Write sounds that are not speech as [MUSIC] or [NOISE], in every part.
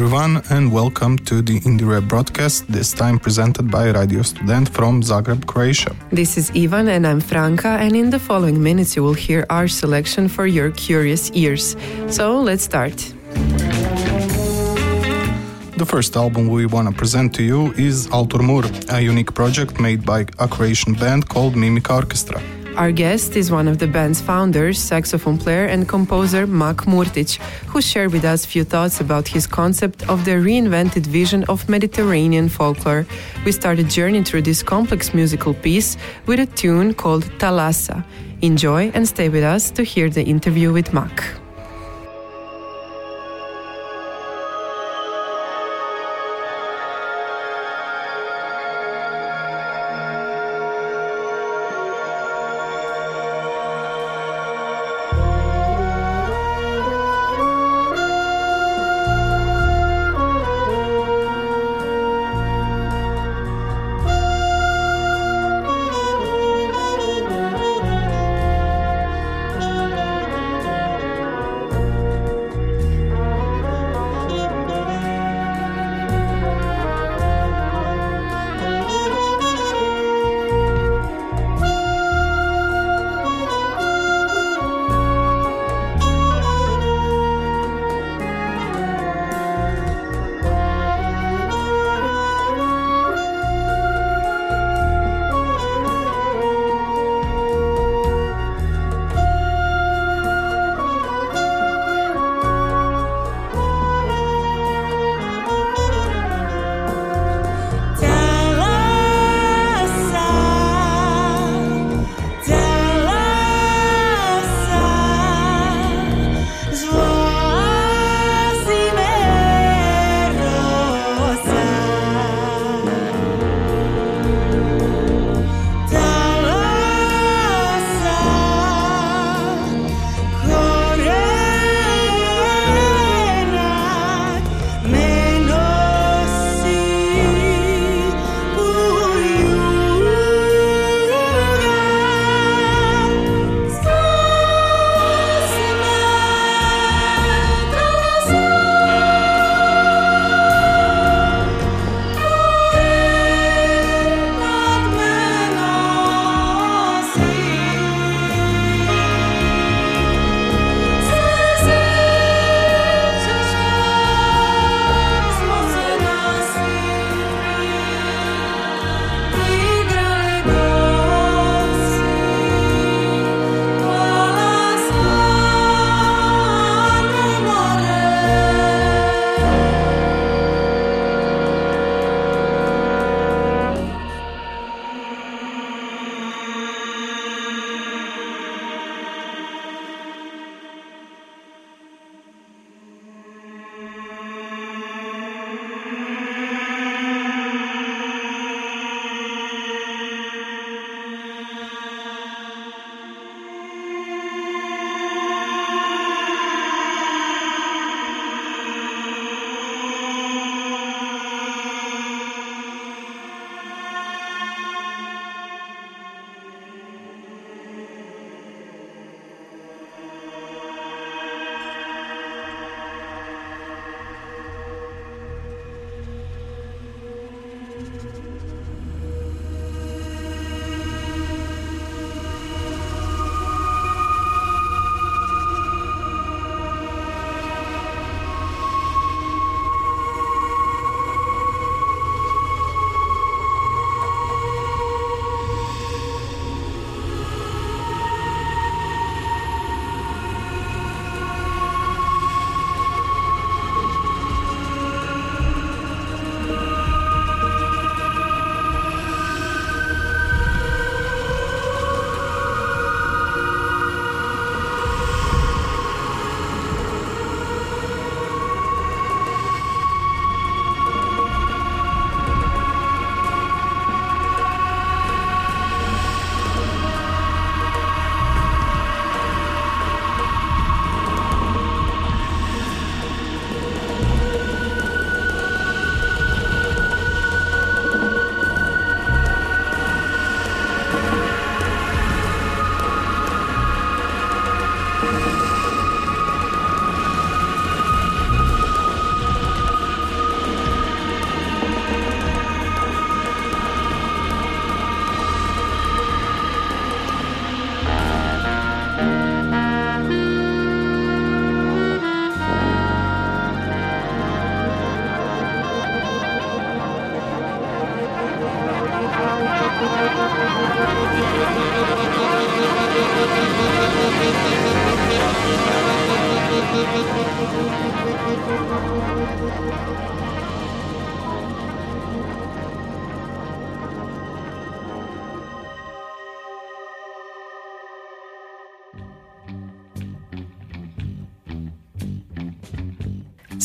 everyone and welcome to the IndieRE broadcast, this time presented by Radio Student from Zagreb, Croatia. This is Ivan and I'm Franca and in the following minutes you will hear our selection for your curious ears. So let's start. The first album we want to present to you is Altur Mur, a unique project made by a Croatian band called Mimika Orchestra. Our guest is one of the band's founders, saxophone player and composer Mak Murtić, who shared with us few thoughts about his concept of the reinvented vision of Mediterranean folklore. We start a journey through this complex musical piece with a tune called Thalassa. Enjoy and stay with us to hear the interview with Mak.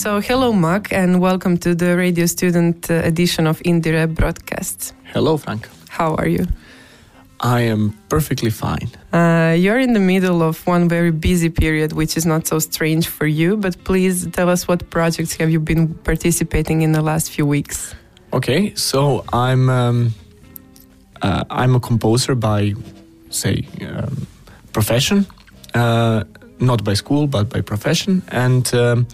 So, hello, Mak, and welcome to the radio student uh, edition of IndieRE Broadcasts. Hello, Frank. How are you? I am perfectly fine. Uh, you're in the middle of one very busy period, which is not so strange for you, but please tell us what projects have you been participating in the last few weeks? Okay, so I'm um, uh, I'm a composer by, say, um, profession, uh, not by school, but by profession, and um,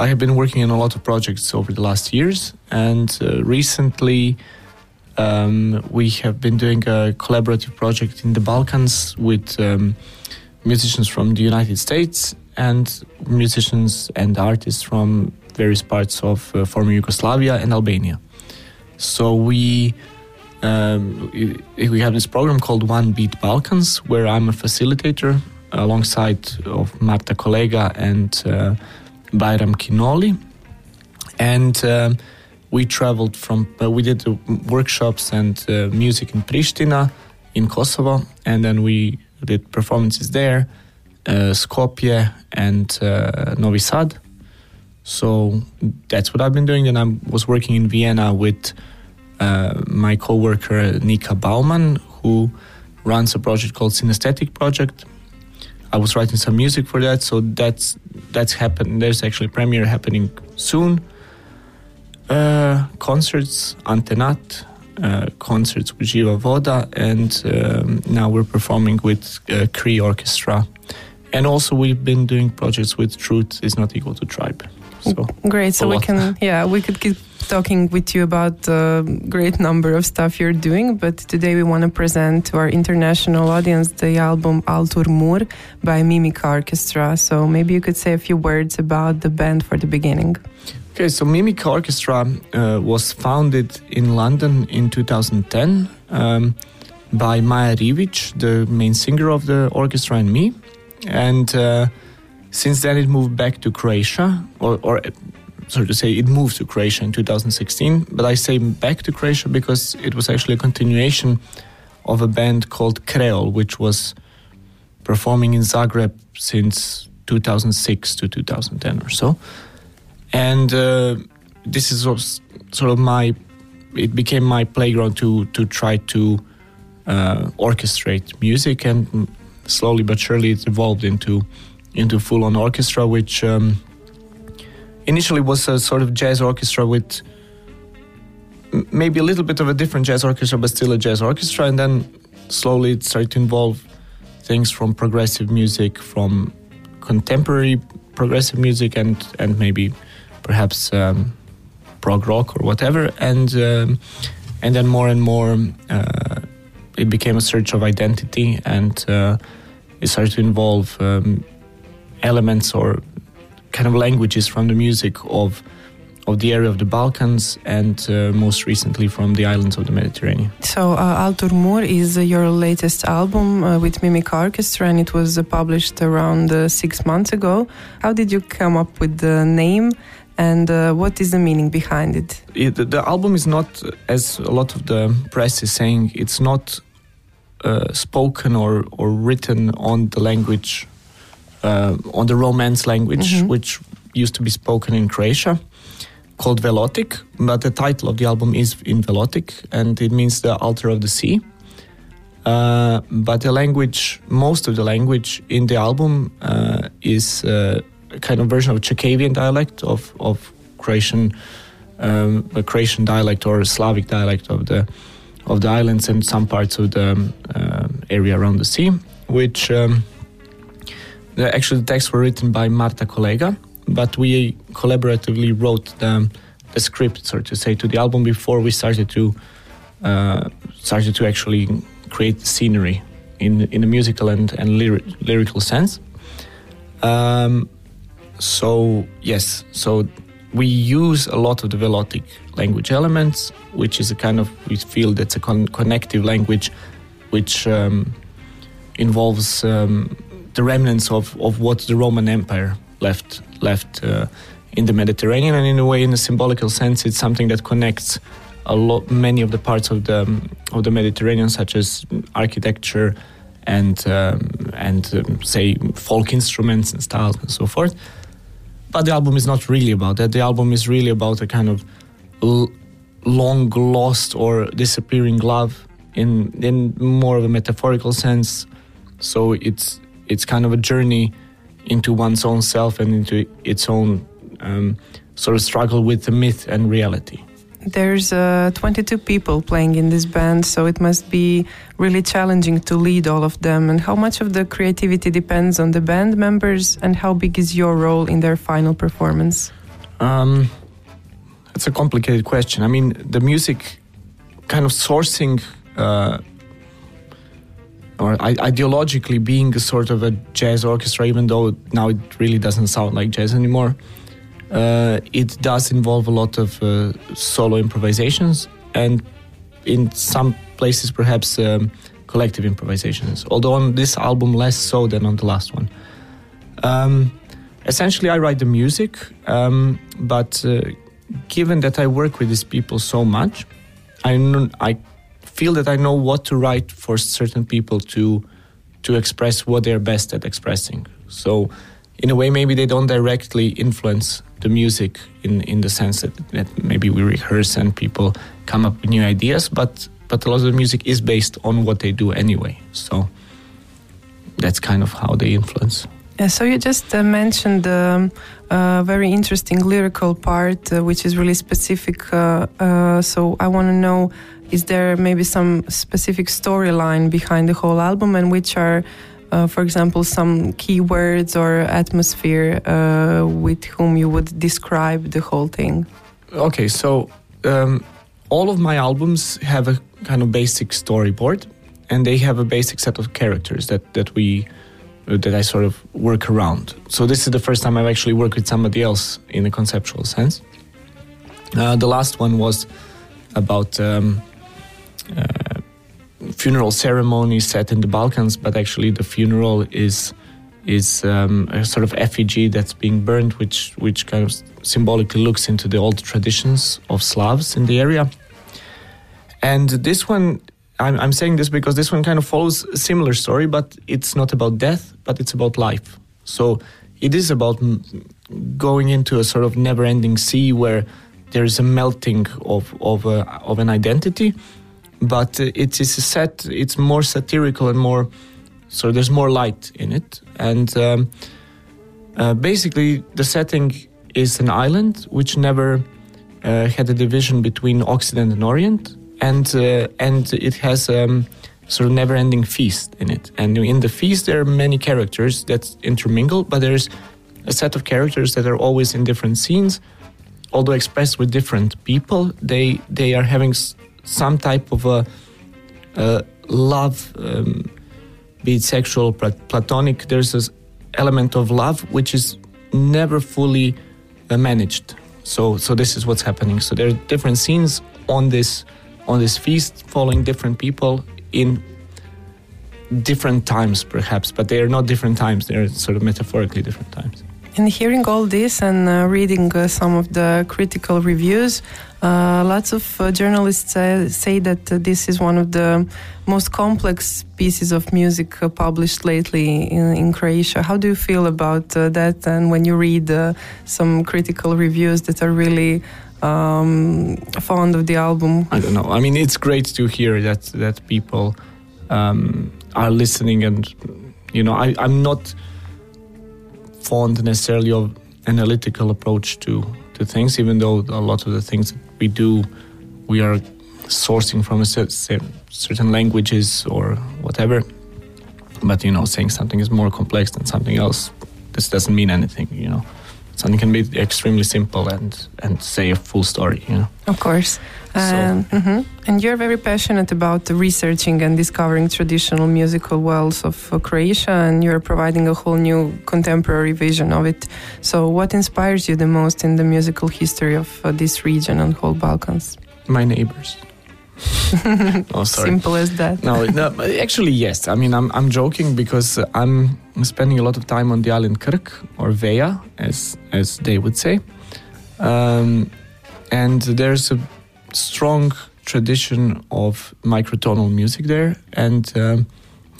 I have been working on a lot of projects over the last years, and uh, recently um, we have been doing a collaborative project in the Balkans with um, musicians from the United States and musicians and artists from various parts of uh, former Yugoslavia and Albania. So we um, we have this program called One Beat Balkans, where I'm a facilitator alongside of Marta Kolega and uh, Bayram Kinoli, and um, we traveled from uh, we did workshops and uh, music in Pristina, in Kosovo, and then we did performances there, uh, Skopje and uh, Novi Sad. So that's what I've been doing. And I was working in Vienna with uh, my coworker Nika Bauman, who runs a project called Synesthetic Project. I was writing some music for that, so that's that's happened. There's actually a premiere happening soon. Uh, concerts, Antenat, uh, concerts with Jiva Voda, and um, now we're performing with uh, Cree Orchestra. And also, we've been doing projects with Truth is Not Equal to Tribe. So great. So we can, yeah, we could keep talking with you about a great number of stuff you're doing, but today we want to present to our international audience the album Altur Mur by Mimika Orchestra. So maybe you could say a few words about the band for the beginning. Okay, so Mimika Orchestra uh, was founded in London in 2010 um, by Maya Rivić, the main singer of the orchestra, and me. And uh, since then, it moved back to Croatia, or, or so to say, it moved to Croatia in 2016. But I say back to Croatia because it was actually a continuation of a band called Kreol, which was performing in Zagreb since 2006 to 2010 or so. And uh, this is sort of my, it became my playground to to try to uh, orchestrate music, and slowly but surely it evolved into into full on orchestra, which um, initially was a sort of jazz orchestra with maybe a little bit of a different jazz orchestra, but still a jazz orchestra. And then slowly it started to involve things from progressive music, from contemporary progressive music, and and maybe perhaps um, prog rock or whatever. And um, and then more and more, uh, it became a search of identity, and uh, it started to involve um, elements or kind of languages from the music of of the area of the Balkans and uh, most recently from the islands of the Mediterranean. So, uh, Altur Mur is uh, your latest album uh, with Mimika Orchestra and it was uh, published around uh, six months ago. How did you come up with the name and what is the meaning behind it? it? The album is not, as a lot of the press is saying, it's not spoken or, or written on the language uh, on the Romance language, mm-hmm. which used to be spoken in Croatia, called Velotic. But the title of the album is in Velotic, and it means the altar of the sea. Uh, but the language, most of the language in the album uh, is uh, a kind of version of Chakavian dialect of, of Croatian, um, a Croatian dialect or a Slavic dialect of the of the islands and some parts of the um, uh, area around the sea, which um, actually, the texts were written by Marta Kolega, but we collaboratively wrote the, the script, so to say, to the album before we started to uh, started to actually create the scenery in in a musical and and lyric, lyrical sense. Um, so yes, so we use a lot of the Velotic language elements, which is a kind of we feel that's a con- connective language, which um, involves um, the remnants of, of what the Roman Empire left left uh, in the Mediterranean, and in a way, in a symbolical sense, it's something that connects a lot, many of the parts of the of the Mediterranean, such as architecture and um, and um, say folk instruments and styles and so forth. But the album is not really about that. The album is really about a kind of l- long lost or disappearing love in in more of a metaphorical sense. So it's it's kind of a journey into one's own self and into its own um, sort of struggle with the myth and reality. There's uh, 22 people playing in this band, so it must be really challenging to lead all of them. And how much of the creativity depends on the band members, and how big is your role in their final performance? Um, it's a complicated question. I mean, the music kind of sourcing uh, or ideologically being a sort of a jazz orchestra, even though now it really doesn't sound like jazz anymore. Uh, it does involve a lot of uh, solo improvisations and in some places perhaps um, collective improvisations although on this album less so than on the last one um, essentially i write the music um, but uh, given that i work with these people so much I, I feel that i know what to write for certain people to to express what they're best at expressing so in a way maybe they don't directly influence the music in in the sense that, that maybe we rehearse and people come up with new ideas but but a lot of the music is based on what they do anyway so that's kind of how they influence yeah, so you just uh, mentioned a um, very interesting lyrical part, uh, which is really specific. Uh, uh so I want to know: is there maybe some specific storyline behind the whole album, and which are uh, for example, some keywords or atmosphere uh, with whom you would describe the whole thing? Okay, so um, all of my albums have a kind of basic storyboard, and they have a basic set of characters that that we uh, that I sort of work around. So this is the first time I've actually worked with somebody else in a conceptual sense. Uh, the last one was about. Um, funeral ceremony set in the Balkans, but actually the funeral is is um, a sort of effigy that's being burned, which which kind of symbolically looks into the old traditions of Slavs in the area. And this one, I'm, I'm saying this because this one kind of follows a similar story, but it's not about death, but it's about life. So it is about going into a sort of never-ending sea where there is a melting of of, a, of an identity but it is a set. It's more satirical and more. So there's more light in it, and um, uh, basically the setting is an island which never uh, had a division between Occident and Orient, and uh, and it has um, sort of never-ending feast in it. And in the feast there are many characters that intermingle, but there's a set of characters that are always in different scenes, although expressed with different people. They they are having some type of a, a love, um, be it sexual, platonic. There's this element of love which is never fully uh, managed. So, so this is what's happening. So there are different scenes on this on this feast, following different people in different times, perhaps, but they are not different times. They are sort of metaphorically different times. In hearing all this and uh, reading uh, some of the critical reviews, uh, lots of uh, journalists say, say that uh, this is one of the most complex pieces of music uh, published lately in, in, Croatia. How do you feel about that? And when you read some critical reviews that are really um, fond of the album, I don't know. I mean, it's great to hear that that people um, are listening, and you know, I, I'm not fond necessarily of analytical approach to to things, even though a lot of the things that we do, we are sourcing from a certain languages or whatever. But you know, saying something is more complex than something else, this doesn't mean anything. You know something can be extremely simple and and say a full story you know of course um, mm-hmm. and you're very passionate about researching and discovering traditional musical worlds of uh, croatia and you're providing a whole new contemporary vision of it so what inspires you the most in the musical history of uh, this region and whole balkans my neighbors [LAUGHS] oh, sorry. Simple as that. no, no, actually, yes. I mean, I'm, I'm joking because I'm spending a lot of time on the island Krk or Veja, as as they would say. Um, and there's a strong tradition of microtonal music there, and um,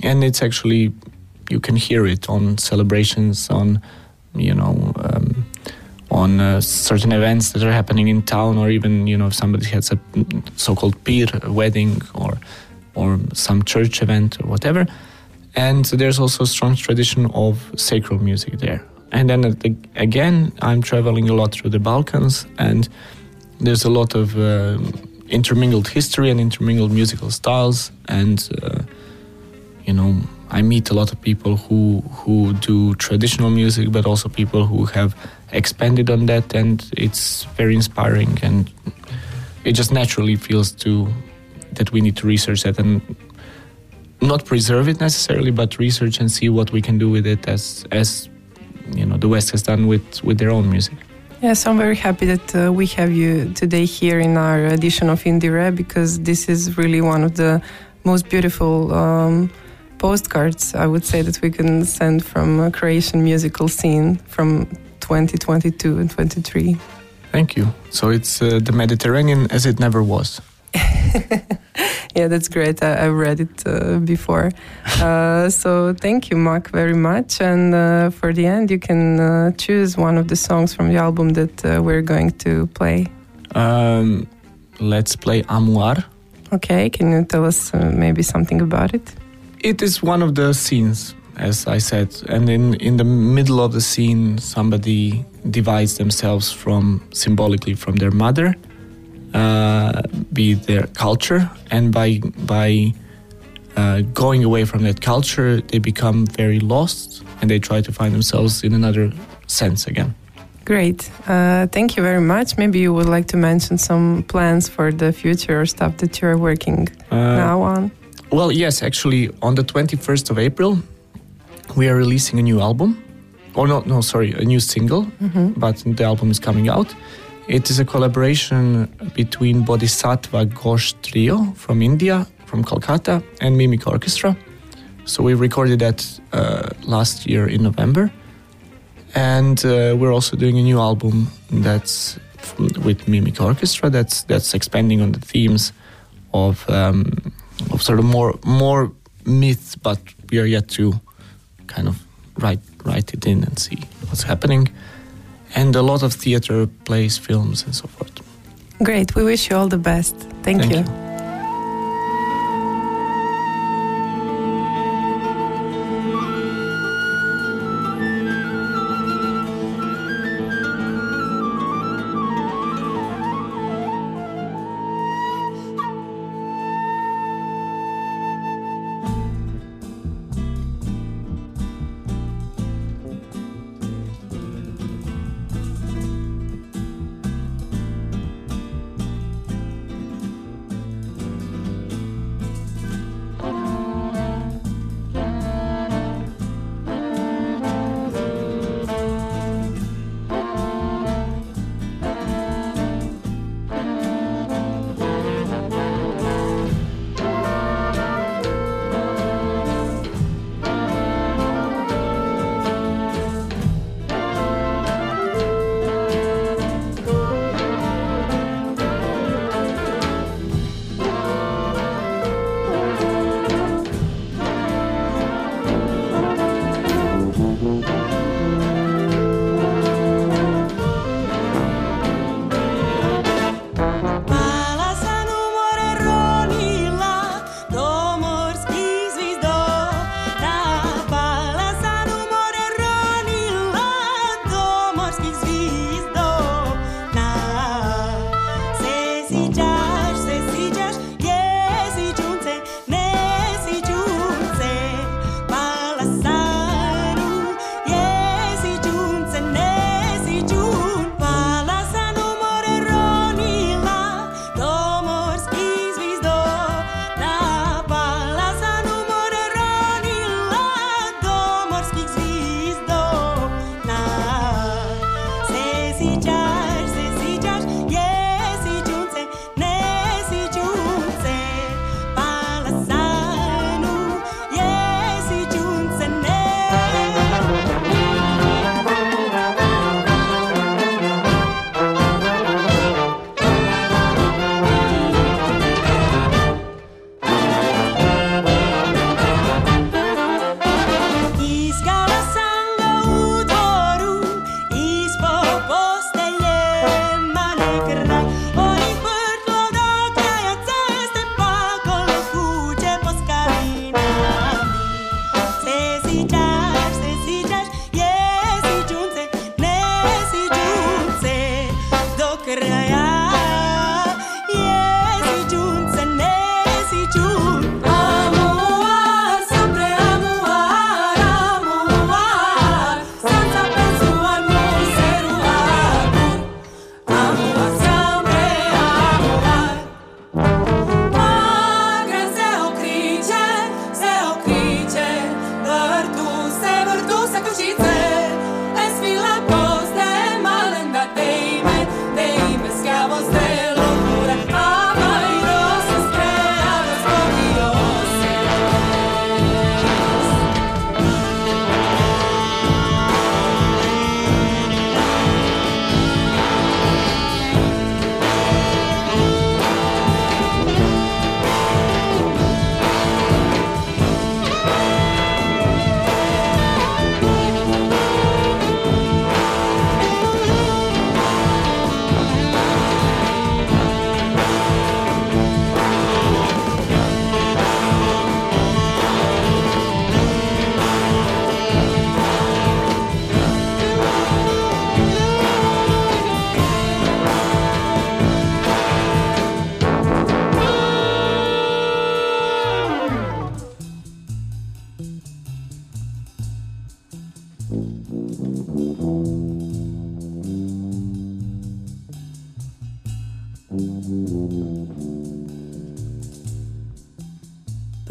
and it's actually you can hear it on celebrations, on you know. Um, on uh, certain events that are happening in town, or even you know if somebody has a so-called a wedding, or or some church event or whatever. And there's also a strong tradition of sacred music there. And then again, I'm traveling a lot through the Balkans, and there's a lot of uh, intermingled history and intermingled musical styles, and uh, you know, I meet a lot of people who who do traditional music, but also people who have expanded on that, and it's very inspiring, and it just naturally feels to that we need to research that and not preserve it necessarily, but research and see what we can do with it as as you know the West has done with with their own music. Yes, I'm very happy that uh, we have you today here in our edition of IndieRE because this is really one of the most beautiful um, postcards I would say that we can send from a Croatian musical scene from 2022 and 23. Thank you. So it's uh, the Mediterranean as it never was. [LAUGHS] yeah, that's great. I, have read it uh, before. Uh, so thank you, Mak, very much. And uh, for the end, you can uh, choose one of the songs from the album that uh, we're going to play. Um, let's play Amuar. Okay, can you tell us uh, maybe something about it? It is one of the scenes, as I said, and in in the middle of the scene, somebody divides themselves from symbolically from their mother uh, be their culture, and by by uh, going away from that culture, they become very lost, and they try to find themselves in another sense again. Great, uh, thank you very much. Maybe you would like to mention some plans for the future or stuff that you are working uh, now on. Well, yes, actually, on the twenty first of April, we are releasing a new album. Or not, no, sorry, a new single, mm -hmm. but the album is coming out. It is a collaboration between Bodhisattva Ghosh Trio from India, from Kolkata, and Mimika Orchestra. So we recorded that uh, last year in November. And uh, we're also doing a new album that's from, with Mimika Orchestra that's that's expanding on the themes of um, of sort of more more myth, but we are yet to kind of write write it in and see what's happening and a lot of theater, plays, films, and so forth. Great. We wish you all the best. Thank, Thank you. you.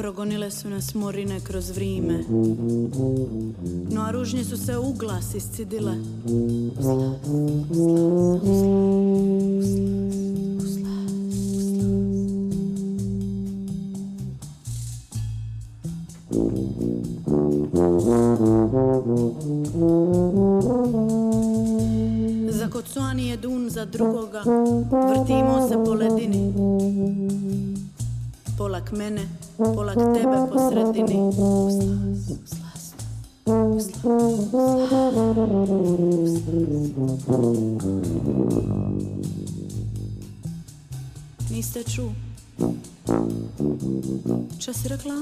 Progonile su nas morine kroz vrime No a ružnje su se u glas iscidile Zakocuani je dun za drugoga Vrtimo se po ledini Polak mene, polak tebe po sredini. Niste ču. Si rekla?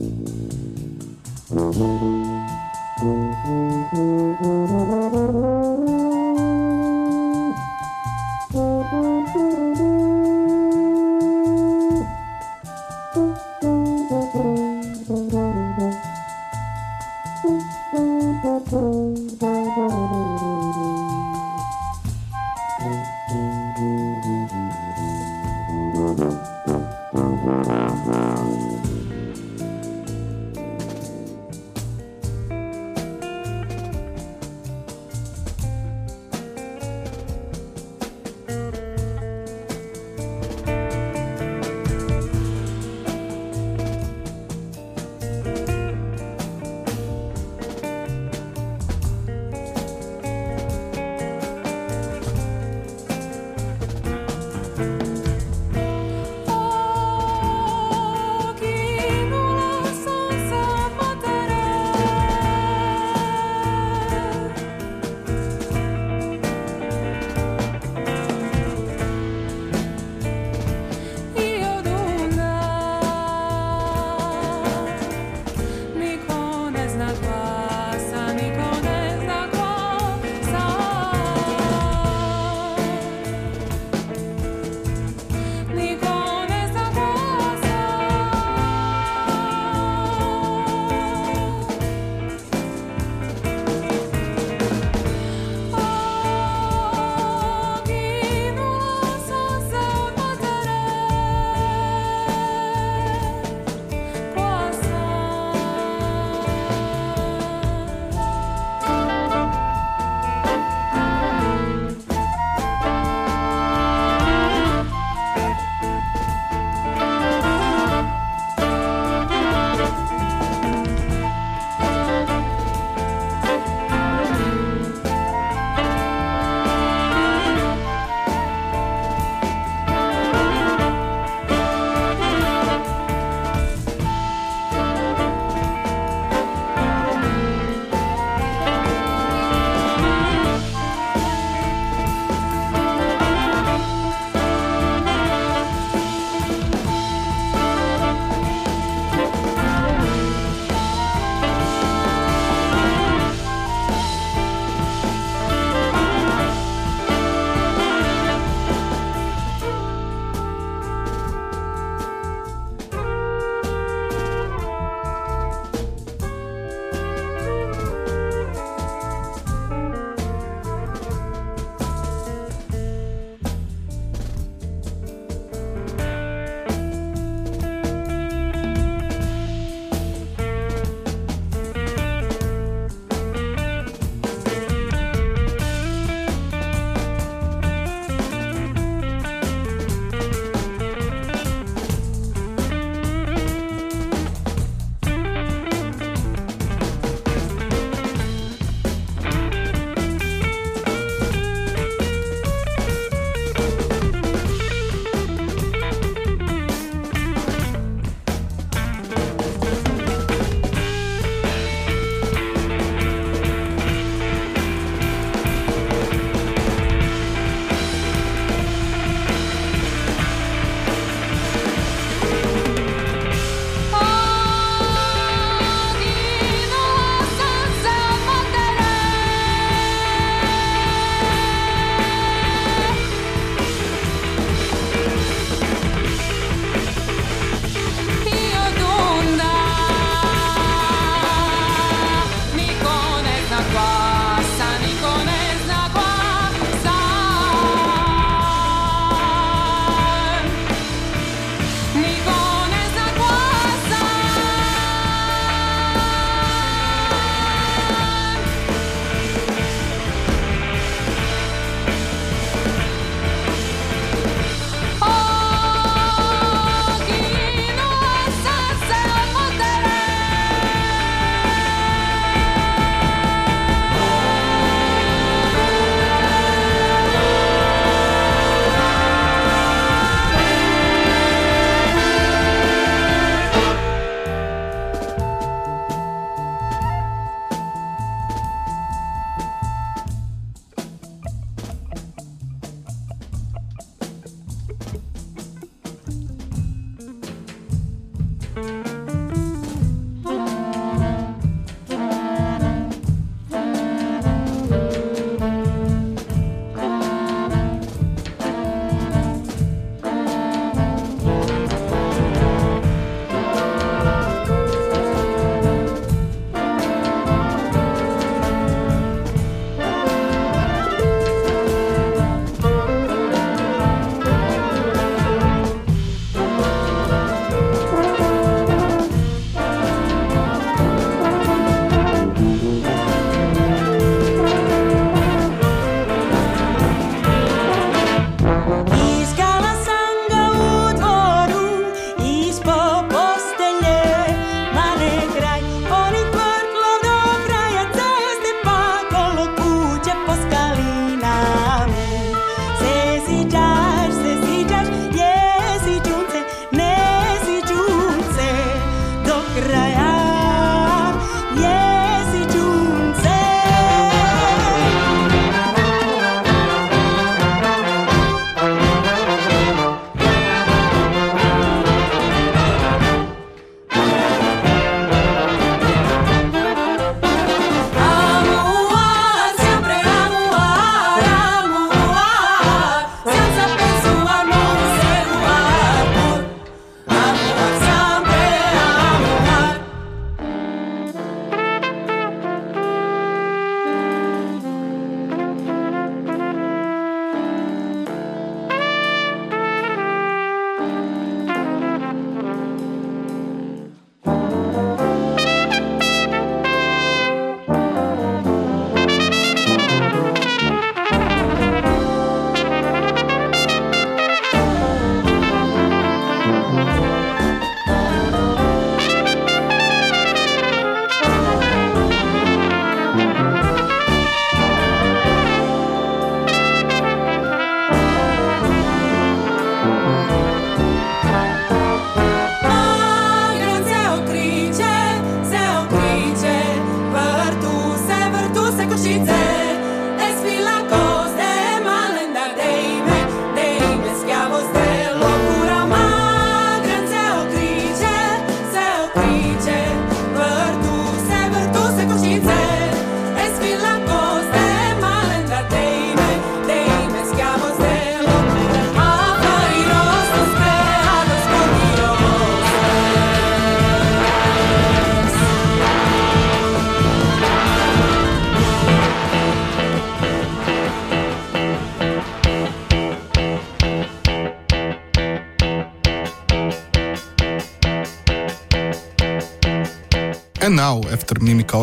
Thank you.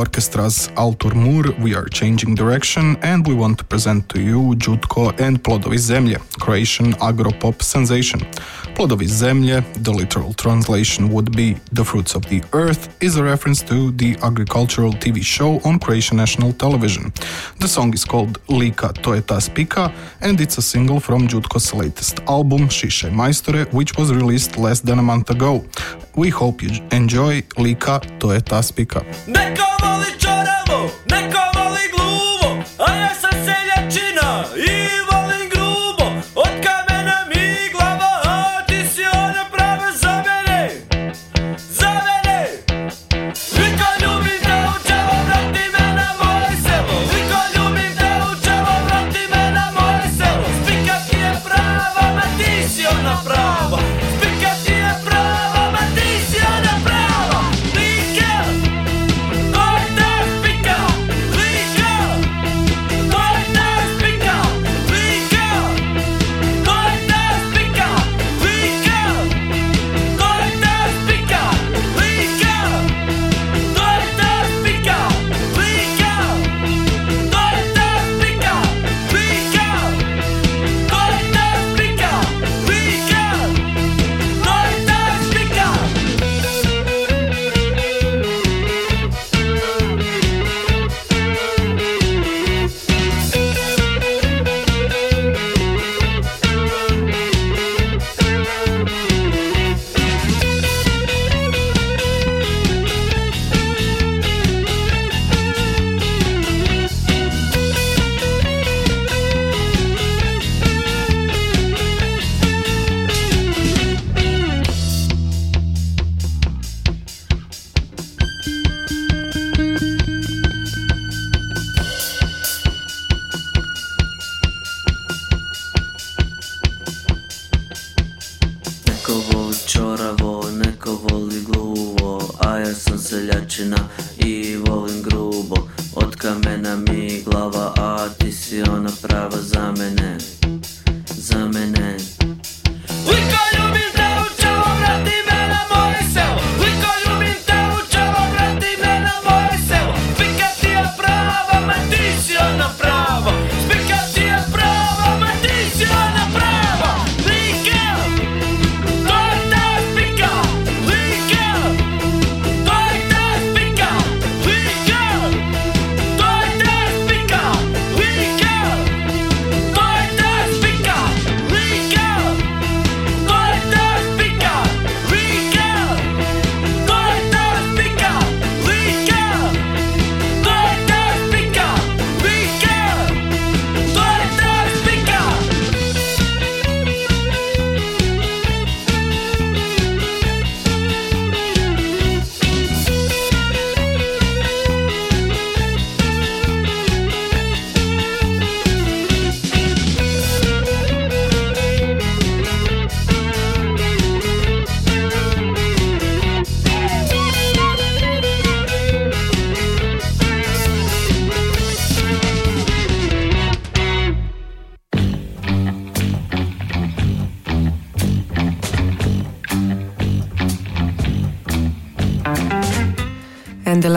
After Mimika Orchestra's Altur Mur, we are changing direction and we want to present to you Đutko and Plodovi Zemlje, Croatian agro-pop sensation. Plodovi Zemlje, the literal translation would be The Fruits of the Earth, is a reference to the agricultural TV show on Croatian national television. The song is called Lika to je ta spika and it's a single from Đutko's latest album Šišaj Majstore, which was released less than a month ago. We hope you enjoy Lika to je ta spika. Voli čoravo, neko voli gluvo, a ja sam seljačina i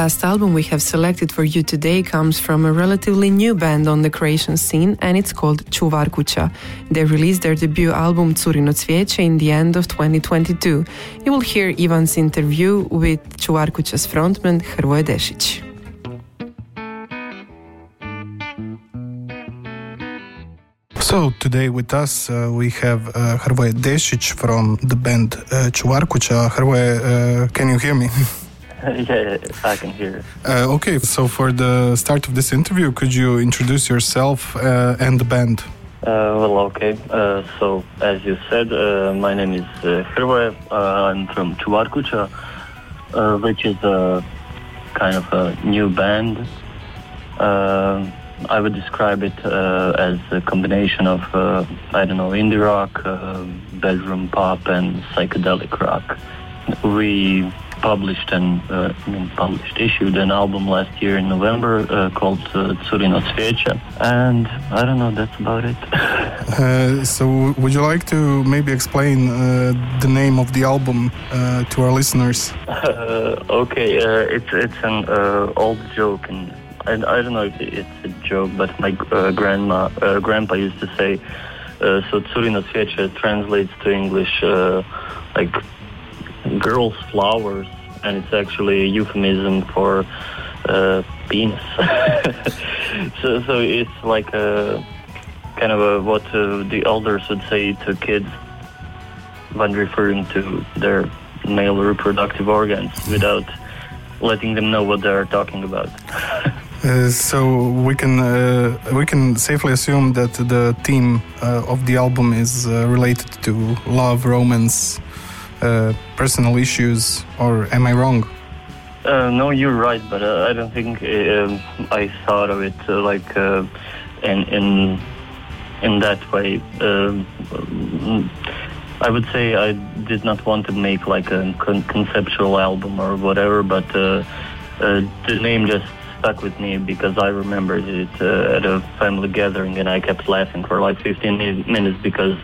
last album we have selected for you today comes from a relatively new band on the Croatian scene and it's called Čuvarkuća. They released their debut album Curino Cvijeće in the end of 2022. You will hear Ivan's interview with Čuvarkuća's frontman Hrvoje Dešić. So today with us uh, we have uh, Hrvoje Dešić from the band uh, Čuvarkuća. Hrvoje, uh, can you hear me? [LAUGHS] [LAUGHS] yeah, I can hear. Uh, okay, so for the start of this interview, could you introduce yourself uh, and the band? Uh, well, okay. Uh, so, as you said, uh, my name is uh, Hrvoje. Uh, I'm from uh, which is a kind of a new band. I would describe it uh, as a combination of, uh, I don't know, indie rock, uh, bedroom pop, and psychedelic rock. We published and uh, published issued an album last year in November uh, called uh, Curino Cvijeće, and I don't know. That's about it. [LAUGHS] Uh, so, would you like to maybe explain uh, the name of the album uh, to our listeners? [LAUGHS] Uh, okay, uh, it's it's an uh, old joke, and I, I don't know if it's a joke, but my uh, grandma uh, grandpa used to say. Uh, so Curino Cvijeće translates to English uh, like girls' flowers, and it's actually a euphemism for uh, penis. [LAUGHS] so so it's like a kind of a, what uh, the elders would say to kids when referring to their male reproductive organs without letting them know what they're talking about. [LAUGHS] Uh, so we can uh, we can safely assume that the theme uh, of the album is uh, related to love, romance, uh, personal issues, or am I wrong? Uh, no, you're right, but uh, I don't think um I thought of it uh, like uh, in in in that way. Um, I would say I did not want to make like a con- conceptual album or whatever, but the name just stuck with me because I remembered it uh, at a family gathering, and I kept laughing for like 15 minutes because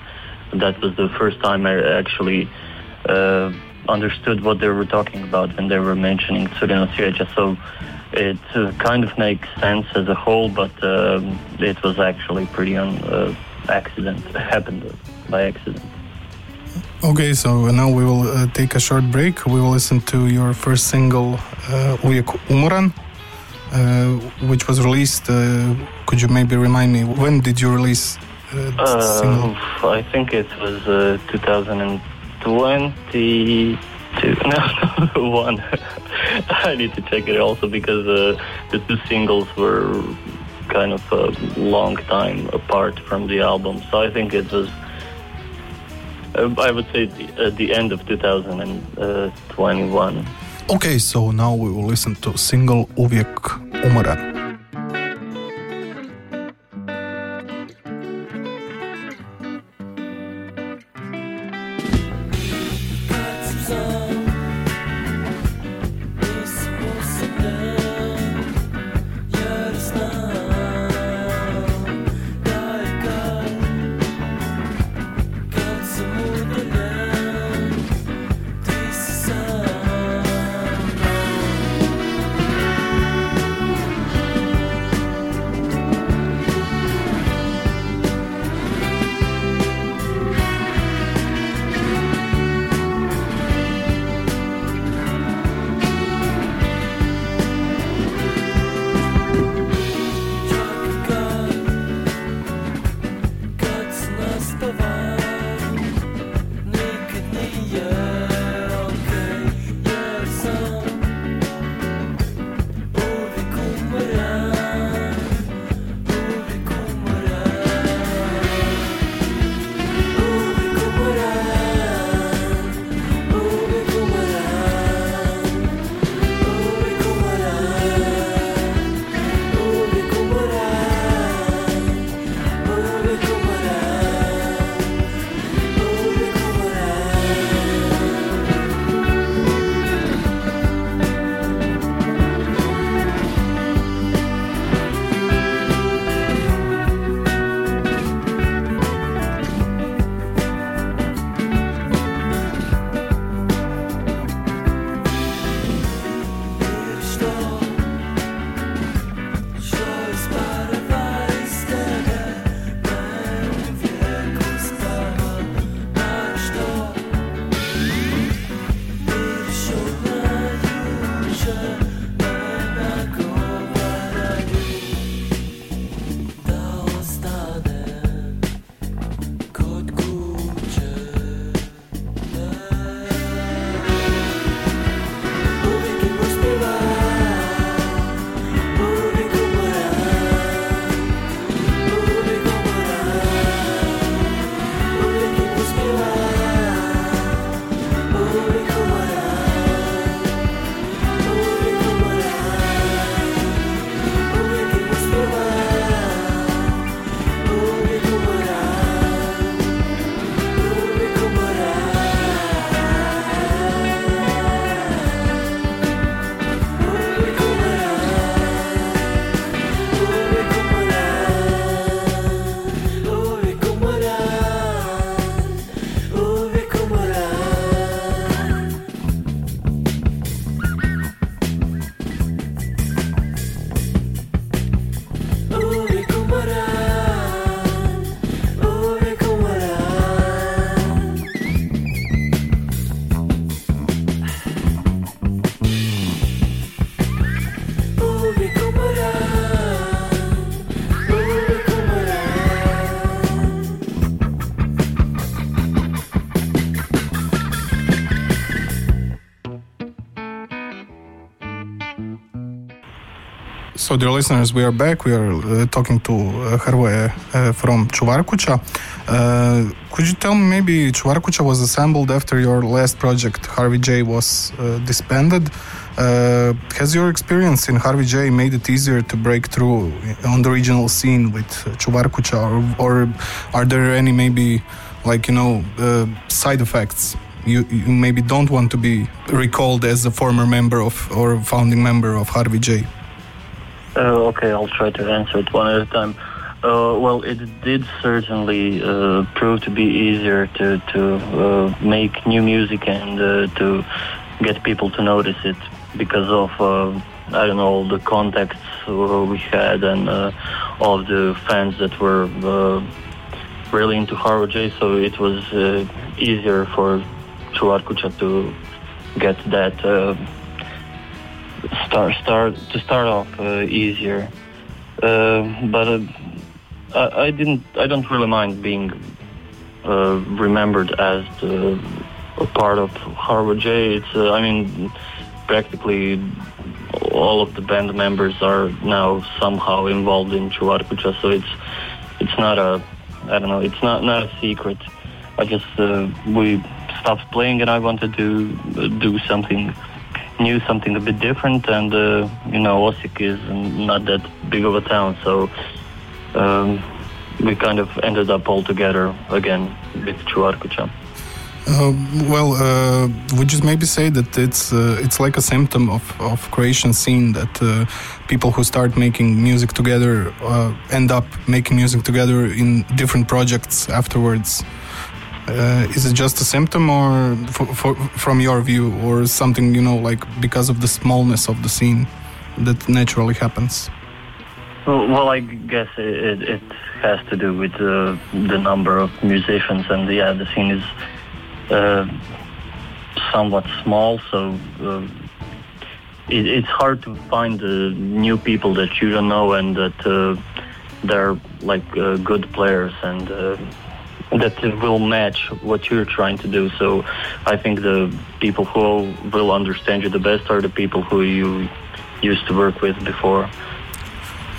that was the first time I actually uh, understood what they were talking about when they were mentioning Curino Cvijeće. So it uh, kind of makes sense as a whole, but um, it was actually pretty on uh, accident. [LAUGHS] happened by accident. Okay, so now we will uh, take a short break. We will listen to your first single, uh, Umoran, uh, which was released. Uh, could you maybe remind me when did you release uh, this single? Uh, I think it was uh, 2022. [LAUGHS] No, one. [LAUGHS] I need to check it also because uh, the two singles were kind of a long time apart from the album. So I think it was. Uh, I would say the, at the end of 2021. Okay, so now we will listen to single Uvijek Umoran. So, dear listeners, we are back. We are uh, talking to uh, Hrvoje uh, from Čuvarkuća. Uh, could you tell me maybe Čuvarkuća was assembled after your last project, Harvey J, was uh, disbanded? Uh, has your experience in Harvey J made it easier to break through on the regional scene with Čuvarkuća, or, or are there any maybe like you know uh, side effects? You, you maybe don't want to be recalled as a former member of or founding member of Harvey J. Uh, okay, I'll try to answer it one at a time. Uh, well, it did certainly uh, prove to be easier to to uh, make new music and uh, to get people to notice it because of uh, I don't know all the contacts we had and all of the fans that were really into Harvey J. So it was easier for Čuvarkuća to get that start start to start off uh, easier. Uh, but uh, I, I didn't. I don't really mind being uh, remembered as the, a part of Harvey J. It's. Uh, I mean, practically all of the band members are now somehow involved in Čuvarkuća, so it's it's not a. I don't know. It's not not a secret. I just uh, we stopped playing, and I wanted to do something new, something a bit different. And uh, you know, Osijek is not that big of a town, so um, we kind of ended up all together again with Čuvarkuća. Uh, well, uh, would you maybe say that it's uh, it's like a symptom of, of Croatian scene that uh, people who start making music together uh, end up making music together in different projects afterwards? Uh, is it just a symptom, or from your view, or something you know, like because of the smallness of the scene that naturally happens? Well, I guess it, it, has to do with uh, the number of musicians, and yeah, the scene is uh, somewhat small, so uh, it, it's hard to find new people that you don't know and that uh, they're like uh, good players and that will match what you're trying to do. So I think the people who will understand you the best are the people who you used to work with before.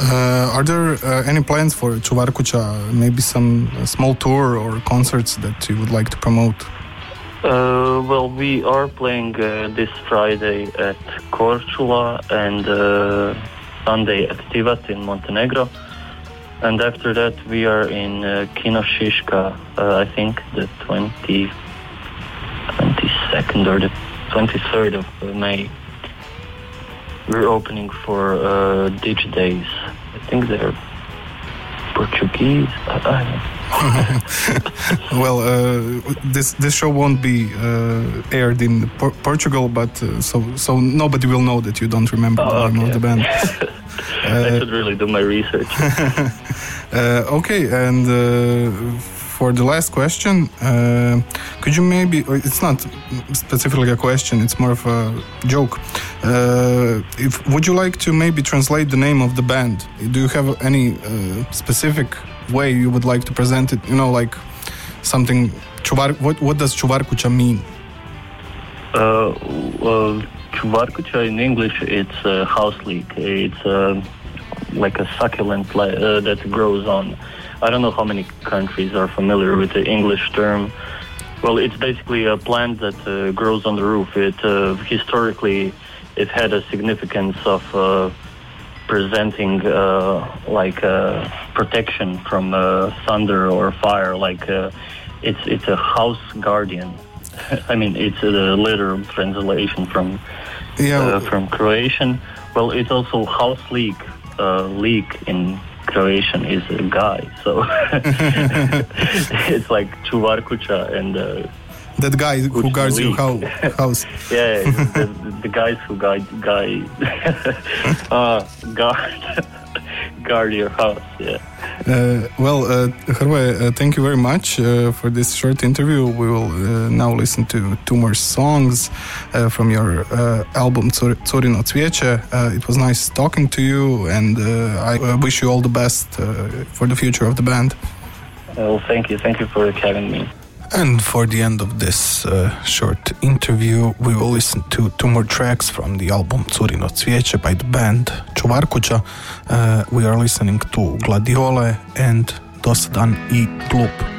Uh, are there uh, any plans for Čuvarkuća? Maybe some uh, small tour or concerts that you would like to promote? Uh, well, we are playing uh, this Friday at Korčula and uh, Sunday at Tivat in Montenegro. And after that, we are in uh, Kino Šiška, uh, I think the 20, 22nd or the 23rd of May. We're opening for uh, Days. I think they're Portuguese. I, I don't know. [LAUGHS] well, uh, this this show won't be uh, aired in Por- Portugal, but uh, so so nobody will know that you don't remember Oh, the name of okay. the band. [LAUGHS] I should really do my research. [LAUGHS] Uh, okay, and uh, for the last question, uh, could you maybe, it's not specifically a question; it's more of a joke. Uh, if would you like to maybe translate the name of the band? Do you have any uh, specific way you would like to present it? You know, like something. What what does Čuvarkuća mean? Uh, well, Čuvarkuća in English, it's a house leek. It's uh, like a succulent uh, that grows on. I don't know how many countries are familiar with the English term. Well, it's basically a plant that uh, grows on the roof. It uh, historically it had a significance of uh, presenting uh, like uh, protection from thunder or fire. Like it's it's a house guardian. I mean, it's a literal translation from Yeah, uh, from Croatian. Well, it's also house leak. Uh, leak in Croatian is a guy, so [LAUGHS] [LAUGHS] it's like Čuvarkuća and uh, that guy who guards your house. [LAUGHS] yeah, the, the guys who guide guy uh, guard your house. Yeah. Uh, well, uh, uh, thank you very much uh, for this short interview. We will uh, now listen to two more songs uh, from your uh, album Curino Cvijeće. Uh, it was nice talking to you, and uh, I uh, wish you all the best uh, for the future of the band. Well, thank you, thank you for having me. And for the end of this uh, short interview, we will listen to two more tracks from the album Curino Cvijeće by the band Čuvarkuća. Uh, we are listening to Gladiole and Dosadan i Glup.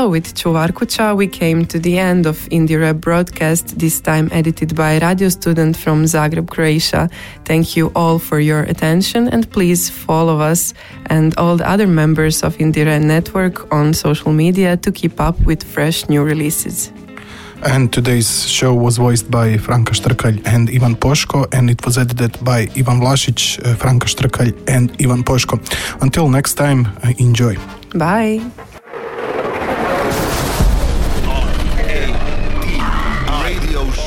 So, with Čuvarkuća, we came to the end of IndieRE broadcast, this time edited by a radio student from Zagreb, Croatia. Thank you all for your attention, and please follow us and all the other members of IndieRE Network on social media to keep up with fresh new releases. And today's show was voiced by Franka Štrkalj and Ivan Poško, and it was edited by Ivan Vlašić, uh, Franka Štrkalj, and Ivan Poško. Until next time, uh, enjoy. Bye!